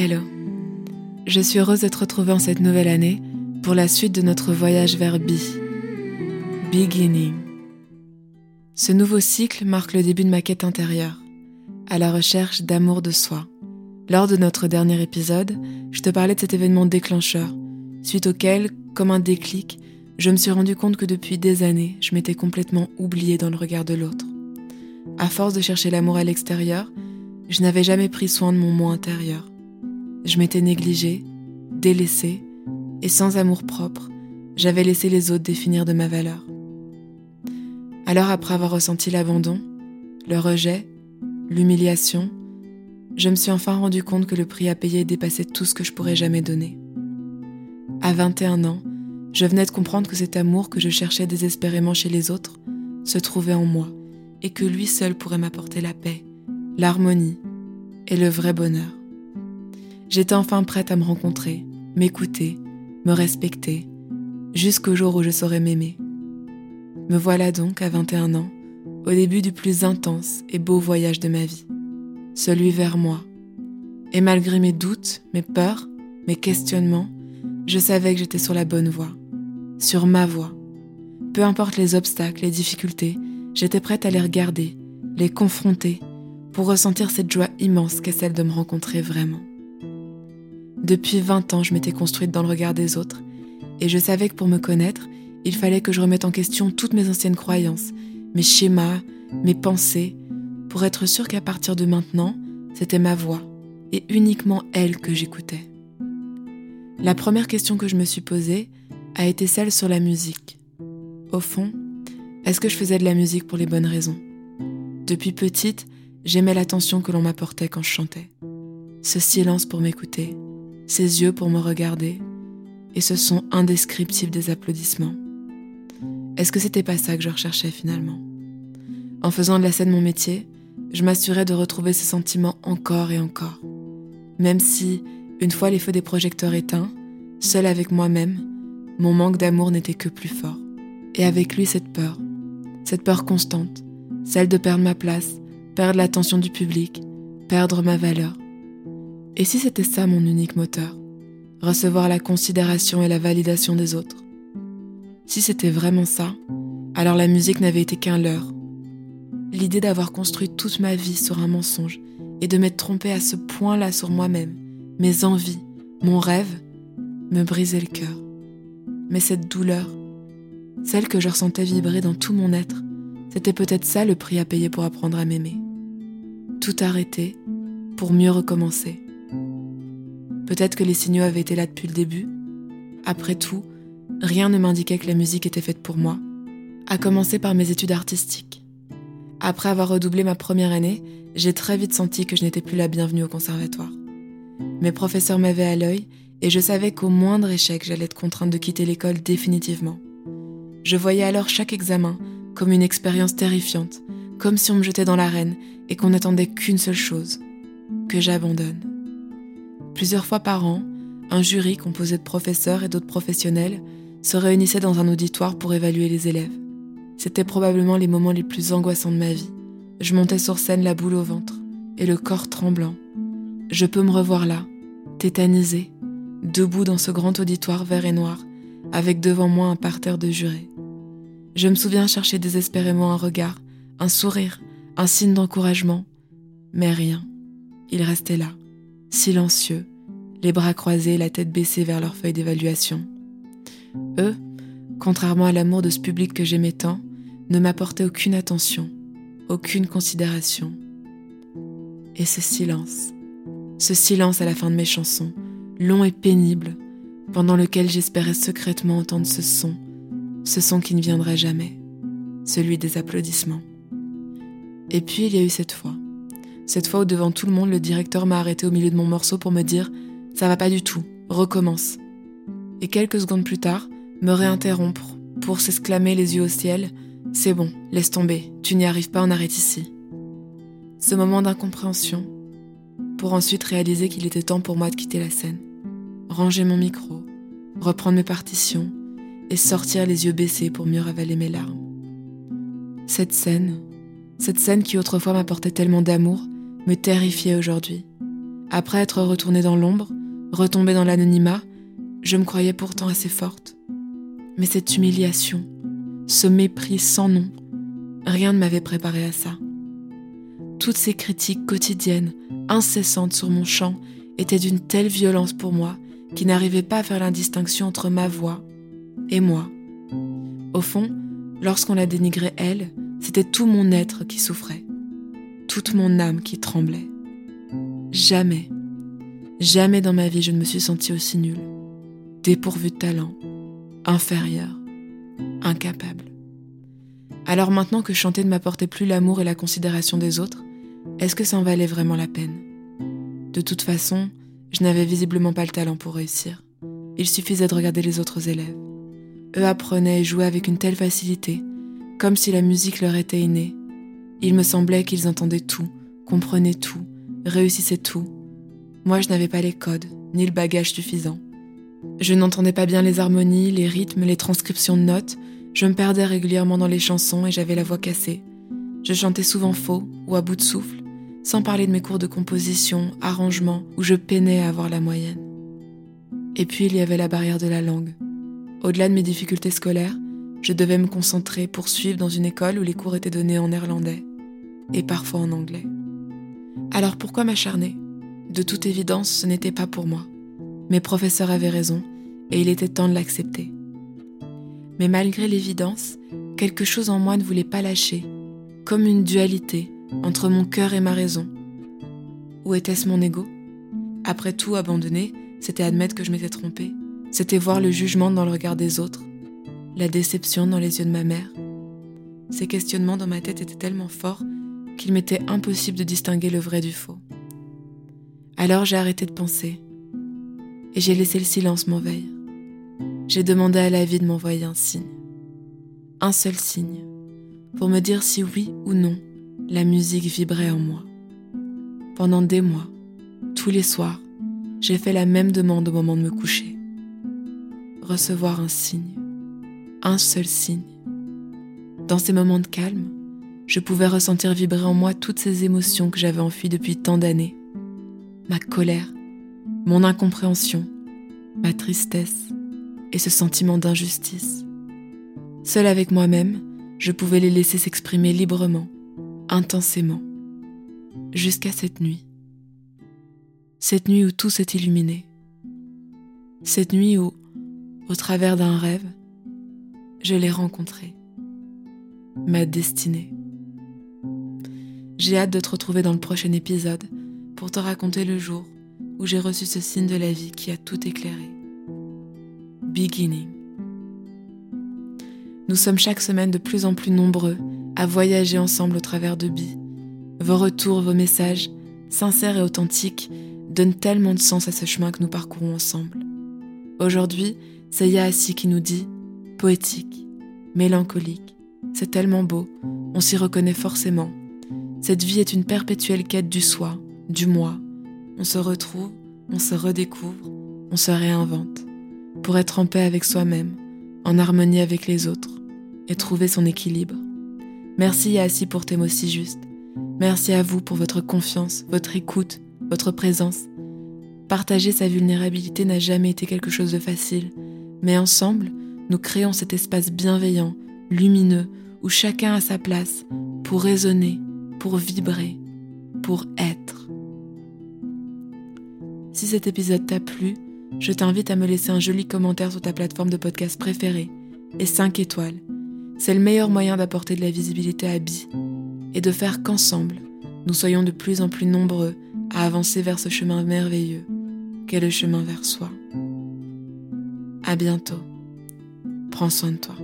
Hello. Je suis heureuse de te retrouver en cette nouvelle année pour la suite de notre voyage vers B. Beginning. Ce nouveau cycle marque le début de ma quête intérieure, à la recherche d'amour de soi. Lors de notre dernier épisode, je te parlais de cet événement déclencheur, suite auquel, comme un déclic, je me suis rendu compte que depuis des années, je m'étais complètement oubliée dans le regard de l'autre. À force de chercher l'amour à l'extérieur, je n'avais jamais pris soin de mon moi intérieur. Je m'étais négligée, délaissée, et sans amour propre, j'avais laissé les autres définir de ma valeur. Alors après avoir ressenti l'abandon, le rejet, l'humiliation, je me suis enfin rendu compte que le prix à payer dépassait tout ce que je pourrais jamais donner. À 21 ans, je venais de comprendre que cet amour que je cherchais désespérément chez les autres se trouvait en moi et que lui seul pourrait m'apporter la paix, l'harmonie et le vrai bonheur. J'étais enfin prête à me rencontrer, m'écouter, me respecter, jusqu'au jour où je saurais m'aimer. Me voilà donc à 21 ans, au début du plus intense et beau voyage de ma vie, celui vers moi. Et malgré mes doutes, mes peurs, mes questionnements, je savais que j'étais sur la bonne voie, sur ma voie. Peu importe les obstacles, les difficultés, j'étais prête à les regarder, les confronter, pour ressentir cette joie immense qu'est celle de me rencontrer vraiment. Depuis 20 ans, je m'étais construite dans le regard des autres, et je savais que pour me connaître, il fallait que je remette en question toutes mes anciennes croyances, mes schémas, mes pensées, pour être sûre qu'à partir de maintenant, c'était ma voix, et uniquement elle que j'écoutais. La première question que je me suis posée a été celle sur la musique. Au fond, est-ce que je faisais de la musique pour les bonnes raisons? Depuis petite, j'aimais l'attention que l'on m'apportait quand je chantais. Ce silence pour m'écouter, ses yeux pour me regarder, et ce son indescriptible des applaudissements. Est-ce que c'était pas ça que je recherchais finalement? En faisant de la scène mon métier, je m'assurais de retrouver ce sentiment encore et encore. Même si, une fois les feux des projecteurs éteints, seul avec moi-même, mon manque d'amour n'était que plus fort. Et avec lui cette peur, cette peur constante, celle de perdre ma place, perdre l'attention du public, perdre ma valeur. Et si c'était ça mon unique moteur? Recevoir la considération et la validation des autres Si c'était vraiment ça, alors la musique n'avait été qu'un leurre. L'idée d'avoir construit toute ma vie sur un mensonge et de m'être trompée à ce point-là sur moi-même, mes envies, mon rêve, me brisait le cœur. Mais cette douleur, celle que je ressentais vibrer dans tout mon être, c'était peut-être ça le prix à payer pour apprendre à m'aimer. Tout arrêter pour mieux recommencer. Peut-être que les signaux avaient été là depuis le début. Après tout, rien ne m'indiquait que la musique était faite pour moi, à commencer par mes études artistiques. Après avoir redoublé ma première année, j'ai très vite senti que je n'étais plus la bienvenue au conservatoire. Mes professeurs m'avaient à l'œil et je savais qu'au moindre échec, j'allais être contrainte de quitter l'école définitivement. Je voyais alors chaque examen comme une expérience terrifiante, comme si on me jetait dans l'arène et qu'on n'attendait qu'une seule chose, que j'abandonne. Plusieurs fois par an, un jury composé de professeurs et d'autres professionnels se réunissait dans un auditoire pour évaluer les élèves. C'était probablement les moments les plus angoissants de ma vie. Je montais sur scène la boule au ventre et le corps tremblant. Je peux me revoir là, tétanisé, debout dans ce grand auditoire vert et noir, avec devant moi un parterre de jurés. Je me souviens chercher désespérément un regard, un sourire, un signe d'encouragement, mais rien. Il restait là, silencieux, les bras croisés, la tête baissée vers leur feuille d'évaluation. Eux, contrairement à l'amour de ce public que j'aimais tant, ne m'apportaient aucune attention, aucune considération. Et ce silence, ce silence à la fin de mes chansons, long et pénible, pendant lequel j'espérais secrètement entendre ce son, ce son qui ne viendrait jamais, celui des applaudissements. Et puis il y a eu cette fois. Cette fois devant tout le monde, le directeur m'a arrêté au milieu de mon morceau pour me dire ⁇ Ça va pas du tout, recommence ⁇ Et quelques secondes plus tard, me réinterrompre pour s'exclamer les yeux au ciel ⁇ C'est bon, laisse tomber, tu n'y arrives pas, on arrête ici. Ce moment d'incompréhension, pour ensuite réaliser qu'il était temps pour moi de quitter la scène ranger mon micro, reprendre mes partitions et sortir les yeux baissés pour mieux ravaler mes larmes. Cette scène, cette scène qui autrefois m'apportait tellement d'amour, me terrifiait aujourd'hui. Après être retournée dans l'ombre, retombée dans l'anonymat, je me croyais pourtant assez forte. Mais cette humiliation, ce mépris sans nom, rien ne m'avait préparé à ça. Toutes ces critiques quotidiennes, incessantes sur mon chant, étaient d'une telle violence pour moi qui n'arrivait pas à faire l'indistinction entre ma voix et moi. Au fond, lorsqu'on la dénigrait elle, c'était tout mon être qui souffrait, toute mon âme qui tremblait. Jamais, jamais dans ma vie je ne me suis sentie aussi nulle, dépourvue de talent, inférieure, incapable. Alors maintenant que chanter ne m'apportait plus l'amour et la considération des autres, est-ce que ça en valait vraiment la peine? De toute façon, je n'avais visiblement pas le talent pour réussir. Il suffisait de regarder les autres élèves. Eux apprenaient et jouaient avec une telle facilité, comme si la musique leur était innée. Il me semblait qu'ils entendaient tout, comprenaient tout, réussissaient tout. Moi, je n'avais pas les codes, ni le bagage suffisant. Je n'entendais pas bien les harmonies, les rythmes, les transcriptions de notes, je me perdais régulièrement dans les chansons et j'avais la voix cassée. Je chantais souvent faux ou à bout de souffle, sans parler de mes cours de composition, arrangement, où je peinais à avoir la moyenne. Et puis il y avait la barrière de la langue. Au-delà de mes difficultés scolaires, je devais me concentrer pour suivre dans une école où les cours étaient donnés en néerlandais, et parfois en anglais. Alors pourquoi m'acharner? De toute évidence, ce n'était pas pour moi. Mes professeurs avaient raison, et il était temps de l'accepter. Mais malgré l'évidence, quelque chose en moi ne voulait pas lâcher, comme une dualité entre mon cœur et ma raison. Où était-ce mon ego? Après tout, abandonner, c'était admettre que je m'étais trompée. C'était voir le jugement dans le regard des autres, la déception dans les yeux de ma mère. Ces questionnements dans ma tête étaient tellement forts qu'il m'était impossible de distinguer le vrai du faux. Alors j'ai arrêté de penser et j'ai laissé le silence m'envahir. J'ai demandé à la vie de m'envoyer un signe. Un seul signe, pour me dire si oui ou non la musique vibrait en moi. Pendant des mois, tous les soirs, j'ai fait la même demande au moment de me coucher. Recevoir un signe, un seul signe. Dans ces moments de calme, je pouvais ressentir vibrer en moi toutes ces émotions que j'avais enfuies depuis tant d'années. Ma colère, mon incompréhension, ma tristesse et ce sentiment d'injustice. Seul avec moi-même, je pouvais les laisser s'exprimer librement intensément, jusqu'à cette nuit. Cette nuit où tout s'est illuminé. Cette nuit où, au travers d'un rêve, je l'ai rencontré. Ma destinée. J'ai hâte de te retrouver dans le prochain épisode pour te raconter le jour où j'ai reçu ce signe de la vie qui a tout éclairé. Beginning. Nous sommes chaque semaine de plus en plus nombreux à voyager ensemble au travers de Bi. Vos retours, vos messages, sincères et authentiques, donnent tellement de sens à ce chemin que nous parcourons ensemble. Aujourd'hui, c'est qui nous dit poétique, mélancolique, c'est tellement beau, on s'y reconnaît forcément. Cette vie est une perpétuelle quête du soi, du moi. On se retrouve, on se redécouvre, on se réinvente, pour être en paix avec soi-même, en harmonie avec les autres, et trouver son équilibre. Merci Yassi pour tes mots si justes. Merci à vous pour votre confiance, votre écoute, votre présence. Partager sa vulnérabilité n'a jamais été quelque chose de facile, mais ensemble, nous créons cet espace bienveillant, lumineux, où chacun a sa place pour raisonner, pour vibrer, pour être. Si cet épisode t'a plu, je t'invite à me laisser un joli commentaire sur ta plateforme de podcast préférée et 5 étoiles c'est le meilleur moyen d'apporter de la visibilité à Bi et de faire qu'ensemble, nous soyons de plus en plus nombreux à avancer vers ce chemin merveilleux qu'est le chemin vers soi. À bientôt. Prends soin de toi.